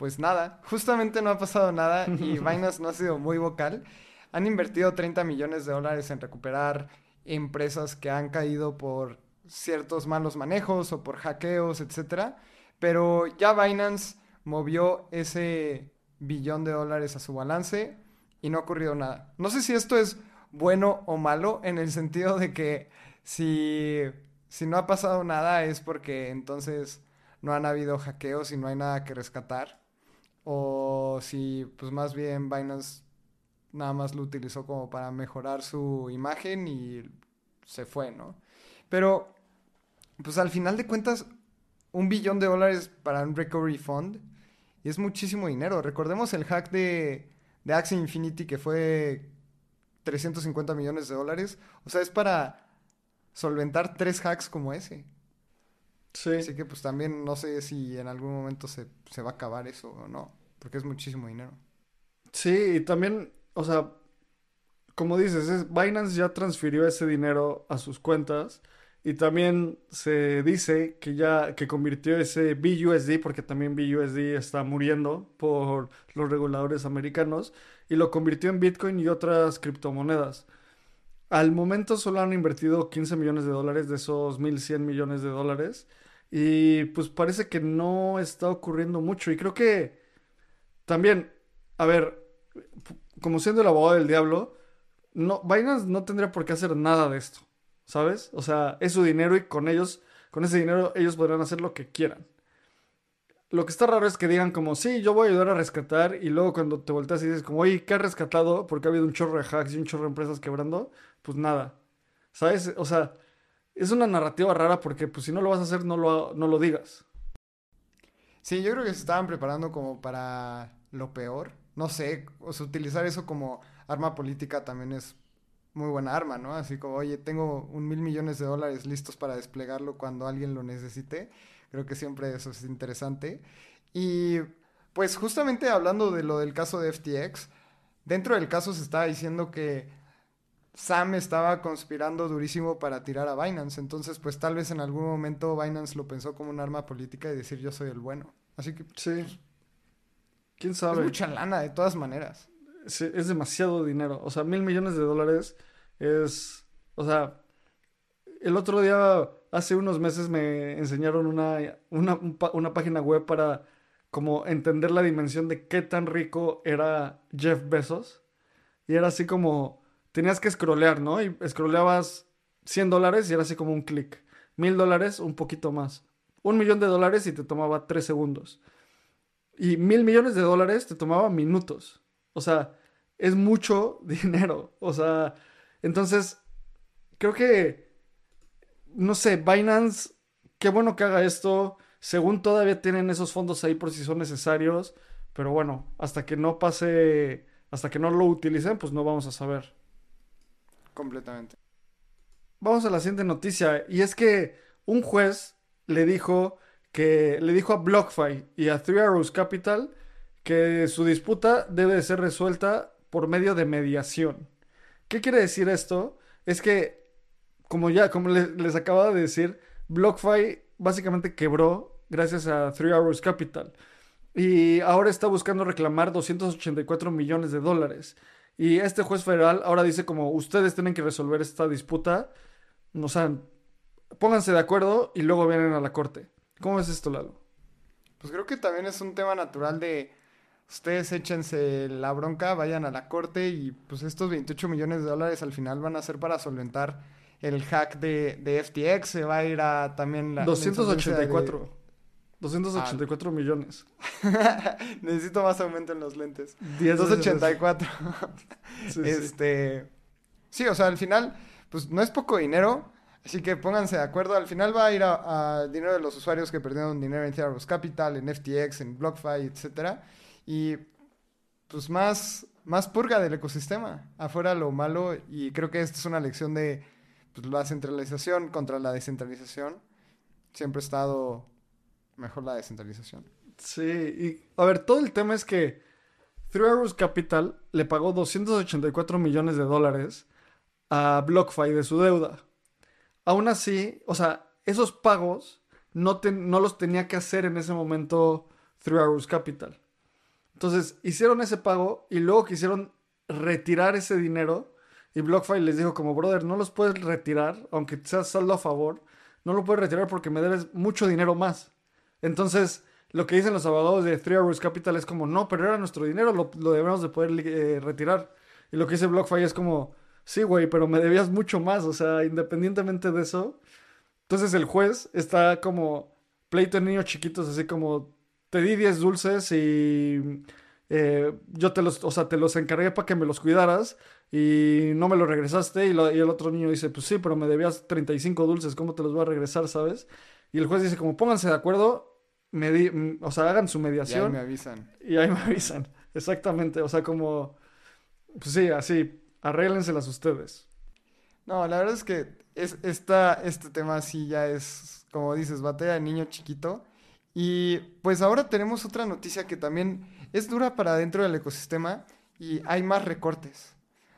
Pues nada, justamente no ha pasado nada y Binance no ha sido muy vocal. Han invertido 30 millones de dólares en recuperar empresas que han caído por ciertos malos manejos o por hackeos, etcétera. Pero ya Binance movió ese billón de dólares a su balance y no ha ocurrido nada. No sé si esto es bueno o malo en el sentido de que si, si no ha pasado nada es porque entonces no han habido hackeos y no hay nada que rescatar. O si pues más bien Binance nada más lo utilizó como para mejorar su imagen y se fue, ¿no? Pero, pues al final de cuentas, un billón de dólares para un recovery fund es muchísimo dinero. Recordemos el hack de, de Axie Infinity que fue 350 millones de dólares. O sea, es para solventar tres hacks como ese. Sí. Así que pues también no sé si en algún momento se, se va a acabar eso o no, porque es muchísimo dinero. Sí, y también o sea, como dices, Binance ya transfirió ese dinero a sus cuentas y también se dice que ya que convirtió ese BUSD, porque también BUSD está muriendo por los reguladores americanos, y lo convirtió en Bitcoin y otras criptomonedas. Al momento solo han invertido 15 millones de dólares de esos 1.100 millones de dólares. Y pues parece que no está ocurriendo mucho. Y creo que también, a ver, como siendo el abogado del diablo, no, Binance no tendría por qué hacer nada de esto, ¿sabes? O sea, es su dinero y con ellos, con ese dinero ellos podrán hacer lo que quieran. Lo que está raro es que digan como, sí, yo voy a ayudar a rescatar y luego cuando te volteas y dices como, oye, ¿qué ha rescatado? Porque ha habido un chorro de hacks y un chorro de empresas quebrando, pues nada, ¿sabes? O sea, es una narrativa rara porque pues si no lo vas a hacer, no lo, no lo digas. Sí, yo creo que se estaban preparando como para lo peor no sé, o sea, utilizar eso como arma política también es muy buena arma, ¿no? Así como, oye, tengo un mil millones de dólares listos para desplegarlo cuando alguien lo necesite. Creo que siempre eso es interesante. Y pues justamente hablando de lo del caso de FTX, dentro del caso se estaba diciendo que Sam estaba conspirando durísimo para tirar a Binance. Entonces, pues tal vez en algún momento Binance lo pensó como un arma política y decir yo soy el bueno. Así que sí. Pues, ¿Quién sabe? Es mucha lana, de todas maneras. es demasiado dinero. O sea, mil millones de dólares es. O sea, el otro día, hace unos meses, me enseñaron una, una, página web para como entender la dimensión de qué tan rico era Jeff Bezos. Y era así como. Tenías que scrollear, ¿no? Y scrolleabas 100 dólares y era así como un clic. Mil dólares, un poquito más. Un millón de dólares y te tomaba tres segundos. Y mil millones de dólares te tomaba minutos. O sea, es mucho dinero. O sea, entonces, creo que, no sé, Binance, qué bueno que haga esto. Según todavía tienen esos fondos ahí por si son necesarios. Pero bueno, hasta que no pase, hasta que no lo utilicen, pues no vamos a saber. Completamente. Vamos a la siguiente noticia. Y es que un juez le dijo que le dijo a BlockFi y a Three Arrows Capital que su disputa debe ser resuelta por medio de mediación. ¿Qué quiere decir esto? Es que, como ya, como les, acababa de decir, BlockFi básicamente quebró gracias a Three Arrows Capital. y ahora está buscando reclamar 284 millones de dólares. Y este juez federal ahora dice como ustedes tienen que resolver esta disputa, o sea, pónganse de acuerdo y luego vienen a la corte. ¿Cómo ves esto, Lalo? Pues creo que también es un tema natural de ustedes échense la bronca, vayan a la corte y pues estos 28 millones de dólares al final van a ser para solventar el hack de, de FTX, se va a ir a también la... 284. 284 millones. Necesito más aumento en los lentes. 284. sí, este. Sí. o sea, al final, pues no es poco dinero. Así que pónganse de acuerdo. Al final va a ir a, dinero de los usuarios que perdieron dinero en Theros Capital, en FTX, en BlockFi, etcétera. Y pues más, más purga del ecosistema. Afuera lo malo. Y creo que esta es una lección de pues, la centralización contra la descentralización. Siempre he estado mejor la descentralización. Sí, y a ver, todo el tema es que Three Arrows Capital le pagó 284 millones de dólares a BlockFi de su deuda. Aún así, o sea, esos pagos no, no los tenía que hacer en ese momento Three Arrows Capital. Entonces, hicieron ese pago y luego quisieron retirar ese dinero y BlockFi les dijo como, brother, no los puedes retirar, aunque seas saldo a favor, no lo puedes retirar porque me debes mucho dinero más. Entonces, lo que dicen los abogados de Three Hours Capital es como, no, pero era nuestro dinero, lo, debemos de poder eh, retirar. Y lo que dice BlockFi es como, sí, güey, pero me debías mucho más, o sea, independientemente de eso. Entonces el juez está como pleito de niños chiquitos, así como, te di 10 dulces y eh, yo te los, o sea, te los encargué para que me los cuidaras y no me los regresaste. Y, y, el otro niño dice, pues sí, pero me debías 35 dulces, ¿cómo te los voy a regresar, sabes? Y el juez dice, como pónganse de acuerdo, Mm, o sea, hagan su mediación. Y ahí me avisan. Y ahí me avisan. Exactamente. O sea, como. Pues sí, así. Arréglenselas ustedes. No, la verdad es que es, esta, este tema sí ya es, como dices, batalla de niño chiquito. Y pues ahora tenemos otra noticia que también es dura para dentro del ecosistema y hay más recortes.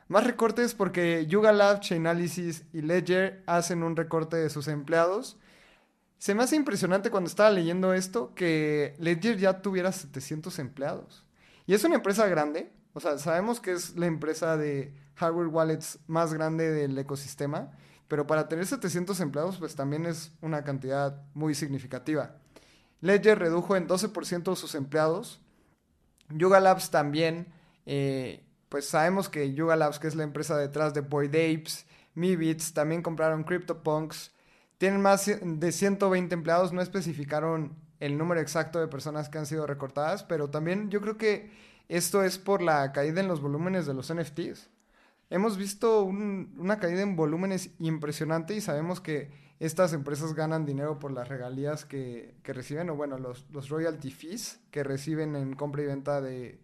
Más recortes porque Yuga Lab, Chainalysis y Ledger hacen un recorte de sus empleados se me hace impresionante cuando estaba leyendo esto que Ledger ya tuviera 700 empleados. Y es una empresa grande, o sea, sabemos que es la empresa de hardware wallets más grande del ecosistema, pero para tener 700 empleados pues también es una cantidad muy significativa. Ledger redujo en 12% sus empleados. Yuga Labs también, eh, pues sabemos que Yuga Labs, que es la empresa detrás de Boyd Apes, Mibits, también compraron CryptoPunks, tienen más de 120 empleados, no especificaron el número exacto de personas que han sido recortadas, pero también yo creo que esto es por la caída en los volúmenes de los NFTs. Hemos visto una caída en volúmenes impresionante y sabemos que estas empresas ganan dinero por las regalías que, reciben, o bueno, los, los, royalty fees que reciben en compra y venta de,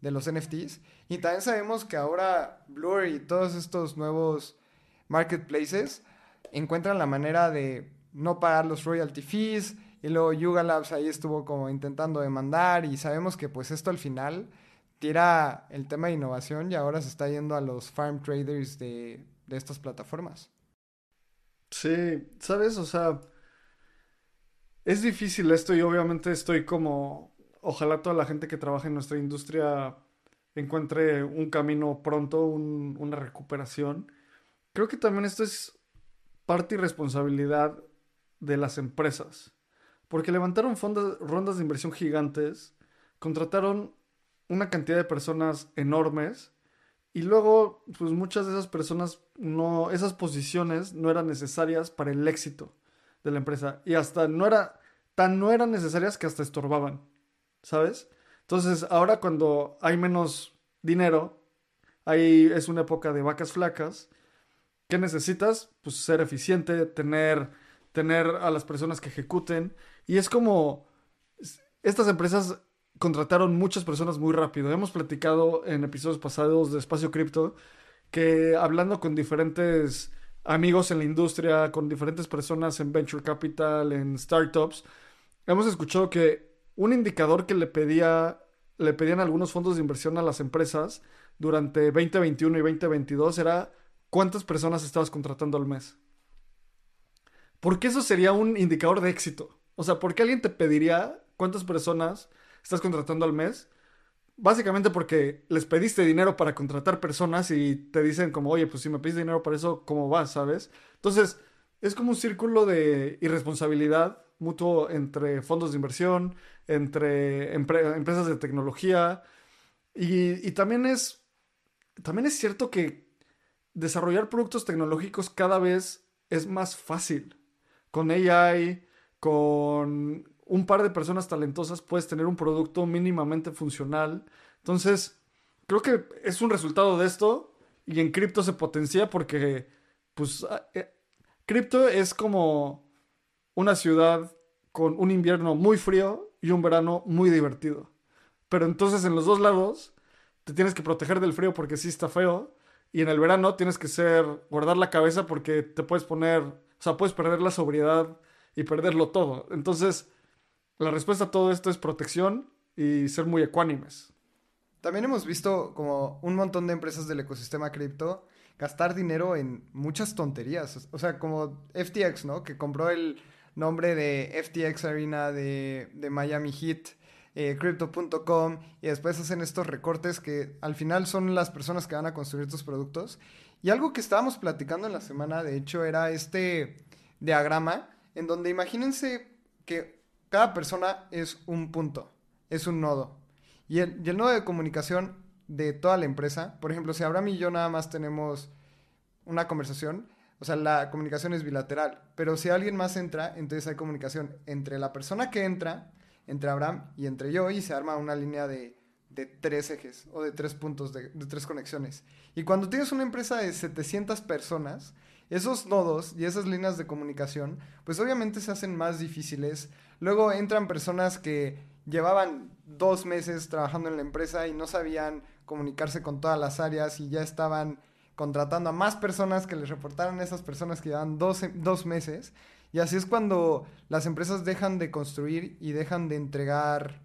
de los NFTs. Y también sabemos que ahora Blur y todos estos nuevos marketplaces encuentran la manera de no pagar los royalty fees y luego Yuga Labs ahí estuvo como intentando demandar y sabemos que pues esto al final tira el tema de innovación y ahora se está yendo a los farm traders de, de estas plataformas. Sí, sabes, o sea, es difícil esto y obviamente estoy como, ojalá toda la gente que trabaja en nuestra industria encuentre un camino pronto, una recuperación. Creo que también esto es parte y responsabilidad de las empresas. Porque levantaron rondas de inversión gigantes, contrataron una cantidad de personas enormes y luego, pues muchas de esas personas no, esas posiciones no eran necesarias para el éxito de la empresa y hasta no era, tan no eran necesarias que hasta estorbaban, ¿sabes? Entonces, ahora cuando hay menos dinero, ahí es una época de vacas flacas ¿Qué necesitas? Pues ser eficiente, tener, tener a las personas que ejecuten. Y es como, estas empresas contrataron muchas personas muy rápido. Hemos platicado en episodios pasados de Espacio Cripto que hablando con diferentes amigos en la industria, con diferentes personas en Venture Capital, en startups, hemos escuchado que un indicador que le pedía le pedían algunos fondos de inversión a las empresas durante 2021 y 2022 era cuántas personas estabas contratando al mes. Porque eso sería un indicador de éxito. O sea, ¿por qué alguien te pediría cuántas personas estás contratando al mes. Básicamente porque les pediste dinero para contratar personas y te dicen como, oye, pues si me pediste dinero para eso, ¿cómo vas? ¿Sabes? Entonces, es como un círculo de irresponsabilidad mutuo entre fondos de inversión, entre empresas de tecnología. Y, y, también, es, también es cierto que desarrollar productos tecnológicos cada vez es más fácil. Con AI, con un par de personas talentosas puedes tener un producto mínimamente funcional. Entonces, creo que es un resultado de esto y en cripto se potencia porque, pues, eh, cripto es como una ciudad con un invierno muy frío y un verano muy divertido. Pero entonces en los dos lados te tienes que proteger del frío porque sí está feo y en el verano tienes que ser guardar la cabeza porque te puedes poner, o sea, puedes perder la sobriedad y perderlo todo. Entonces, la respuesta a todo esto es protección y ser muy ecuánimes. También hemos visto como un montón de empresas del ecosistema cripto gastar dinero en muchas tonterías. O sea, como FTX, ¿no? Que compró el nombre de FTX Arena de, Miami Heat, eh, Crypto.com, y después hacen estos recortes que al final son las personas que van a construir estos productos. Y algo que estábamos platicando en la semana, de hecho, era este diagrama en donde imagínense que cada persona es un punto, es un nodo. Y el, nodo de comunicación de toda la empresa, por ejemplo, si Abraham y yo nada más tenemos una conversación, o sea, la comunicación es bilateral, pero si alguien más entra, entonces hay comunicación entre la persona que entra, entre Abraham y entre yo, y se arma una línea de, tres ejes o de tres puntos, de, de, tres conexiones. Y cuando tienes una empresa de 700 personas, esos nodos y esas líneas de comunicación, pues obviamente se hacen más difíciles Luego entran personas que llevaban dos meses trabajando en la empresa y no sabían comunicarse con todas las áreas y ya estaban contratando a más personas que les reportaran a esas personas que llevaban dos, dos meses. Y así es cuando las empresas dejan de construir y dejan de entregar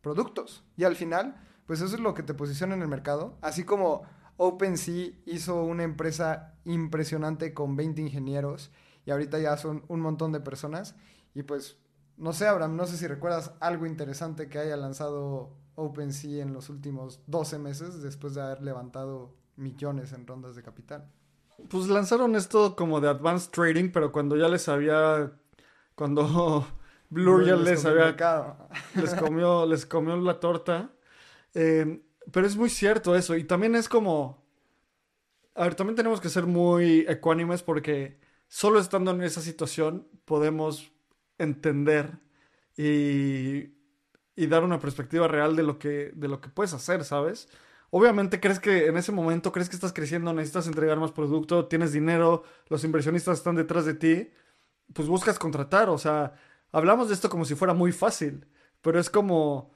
productos. Y al final, pues eso es lo que te posiciona en el mercado. Así como OpenSea hizo una empresa impresionante con 20 ingenieros y ahorita ya son un montón de personas. Y pues no sé, Abraham, no sé si recuerdas algo interesante que haya lanzado OpenSea en los últimos 12 meses después de haber levantado millones en rondas de capital. Pues lanzaron esto como de advanced trading, pero cuando ya les había. Cuando Blur ya les, había. Les comió, les comió la torta. Eh, pero es muy cierto eso. Y también es como. A ver, también tenemos que ser muy ecuánimes porque solo estando en esa situación podemos entender y, y, dar una perspectiva real de lo, que, de lo que puedes hacer, ¿sabes? Obviamente crees que en ese momento crees que estás creciendo, necesitas entregar más producto, tienes dinero, los inversionistas están detrás de ti, pues buscas contratar, o sea, hablamos de esto como si fuera muy fácil, pero es como,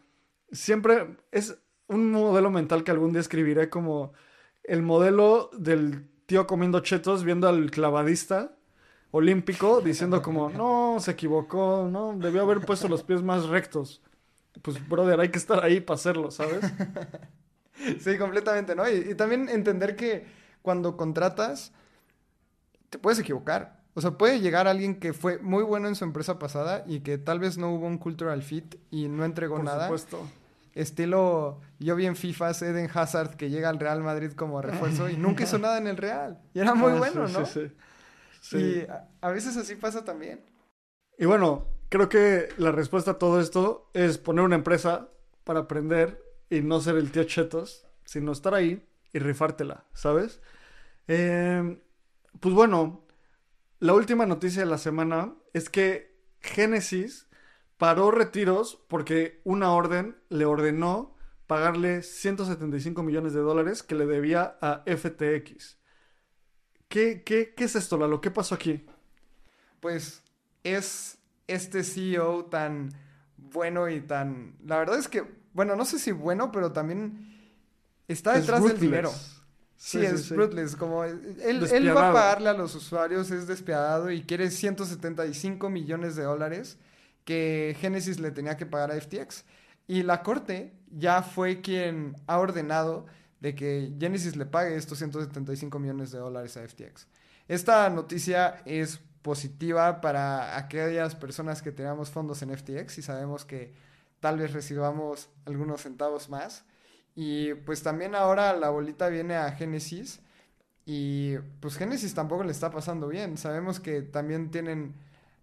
siempre es un modelo mental que algún día escribiré como el modelo del tío comiendo chetos viendo al clavadista olímpico diciendo como, no, se equivocó, no, debió haber puesto los pies más rectos. Pues, brother, hay que estar ahí para hacerlo, ¿sabes? Sí, completamente, ¿no? Y, también entender que cuando contratas, te puedes equivocar. O sea, puede llegar alguien que fue muy bueno en su empresa pasada y que tal vez no hubo un cultural fit y no entregó nada. Por supuesto. Estilo, yo vi en FIFA Eden Hazard que llega al Real Madrid como refuerzo y nunca hizo nada en el Real. Y era muy ah, bueno, ¿no? Sí, sí. Sí. a, veces así pasa también. Y bueno, creo que la respuesta a todo esto es poner una empresa para aprender y no ser el tío Chetos, sino estar ahí y rifártela, ¿sabes? Em, pues bueno, la última noticia de la semana es que Genesis paró retiros porque una orden le ordenó pagarle 175 millones de dólares que le debía a FTX. ¿Qué, qué, qué es esto, Lalo? ¿Qué pasó aquí? Pues es este CEO tan bueno y tan... La verdad es que, bueno, no sé si bueno, pero también está detrás del dinero. Sí, es sí. Como él, él, va a pagarle a los usuarios, es despiadado y quiere 175 millones de dólares que Genesis le tenía que pagar a FTX. Y la corte ya fue quien ha ordenado de que Genesis le pague estos 175 millones de dólares a FTX. Esta noticia es positiva para aquellas personas que tenemos fondos en FTX y sabemos que tal vez recibamos algunos centavos más. Y pues también ahora la bolita viene a Genesis y pues Genesis tampoco le está pasando bien. Sabemos que también tienen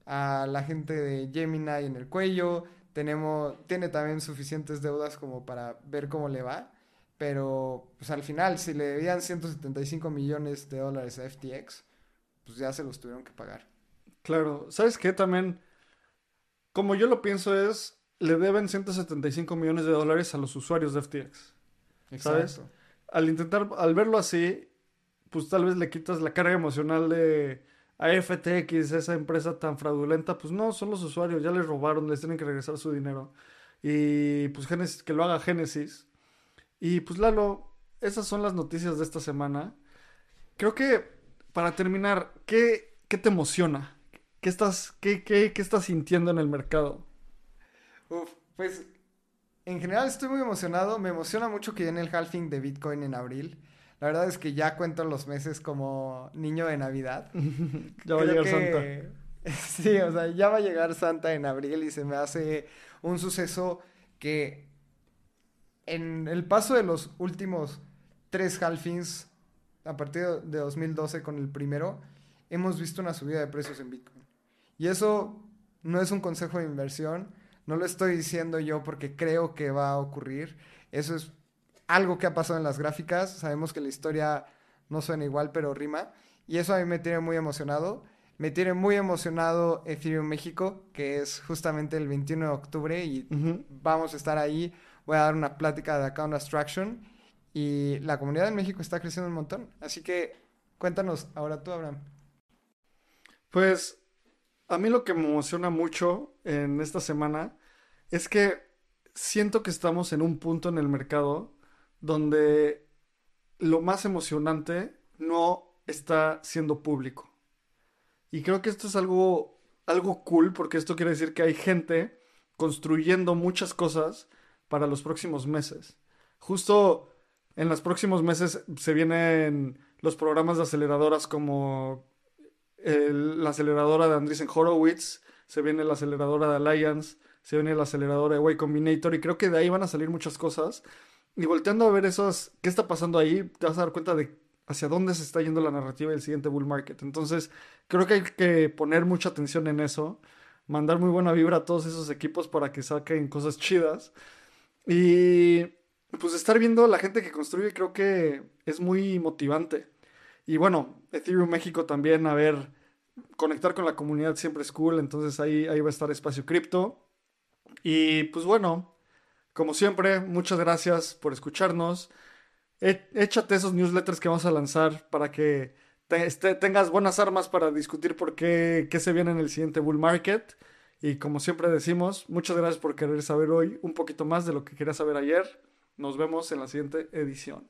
a la gente de Gemini en el cuello, tenemos, tiene también suficientes deudas como para ver cómo le va. Pero pues al final, si le debían 175 millones de dólares a FTX, pues ya se los tuvieron que pagar. Claro, ¿sabes qué? También, como yo lo pienso es, le deben 175 millones de dólares a los usuarios de FTX. ¿Sabes? Al intentar, al verlo así, pues tal vez le quitas la carga emocional de a FTX, esa empresa tan fraudulenta, pues no, son los usuarios, ya les robaron, les tienen que regresar su dinero. Y pues Genesis, que lo haga Genesis. Y pues Lalo, esas son las noticias de esta semana. Creo que para terminar, ¿qué, qué te emociona? ¿Qué estás, qué, qué, qué estás sintiendo en el mercado? Uf, pues en general estoy muy emocionado. Me emociona mucho que viene el halving de Bitcoin en abril. La verdad es que ya cuento los meses como niño de Navidad. ya va a llegar Santa. Sí, o sea, ya va a llegar Santa en abril y se me hace un suceso que en el paso de los últimos tres halfings, a partir de 2012 con el primero, hemos visto una subida de precios en Bitcoin. Y eso no es un consejo de inversión, no lo estoy diciendo yo porque creo que va a ocurrir. Eso es algo que ha pasado en las gráficas. Sabemos que la historia no suena igual, pero rima. Y eso a mí me tiene muy emocionado. Me tiene muy emocionado Ethereum México, que es justamente el 21 de octubre y vamos a estar ahí. Voy a dar una plática de Account Abstraction y la comunidad en México está creciendo un montón. Así que cuéntanos ahora tú, Abraham. Pues a mí lo que me emociona mucho en esta semana es que siento que estamos en un punto en el mercado donde lo más emocionante no está siendo público. Y creo que esto es algo, algo cool porque esto quiere decir que hay gente construyendo muchas cosas para los próximos meses. Justo en los próximos meses se vienen los programas de aceleradoras como la aceleradora de Andreessen Horowitz, se viene la aceleradora de Alliance, se viene la aceleradora de Y Combinator y creo que de ahí van a salir muchas cosas. Y volteando a ver esos, qué está pasando ahí, te vas a dar cuenta de hacia dónde se está yendo la narrativa del siguiente bull market. Entonces, creo que hay que poner mucha atención en eso, mandar muy buena vibra a todos esos equipos para que saquen cosas chidas. Y pues estar viendo la gente que construye creo que es muy motivante. Y bueno, Ethereum México también, a ver, conectar con la comunidad siempre es cool, entonces ahí, ahí va a estar espacio cripto. Y pues bueno, como siempre, muchas gracias por escucharnos. E, échate esos newsletters que vamos a lanzar para que este, tengas buenas armas para discutir por qué, qué se viene en el siguiente bull market. Y como siempre decimos, muchas gracias por querer saber hoy un poquito más de lo que querías saber ayer. Nos vemos en la siguiente edición.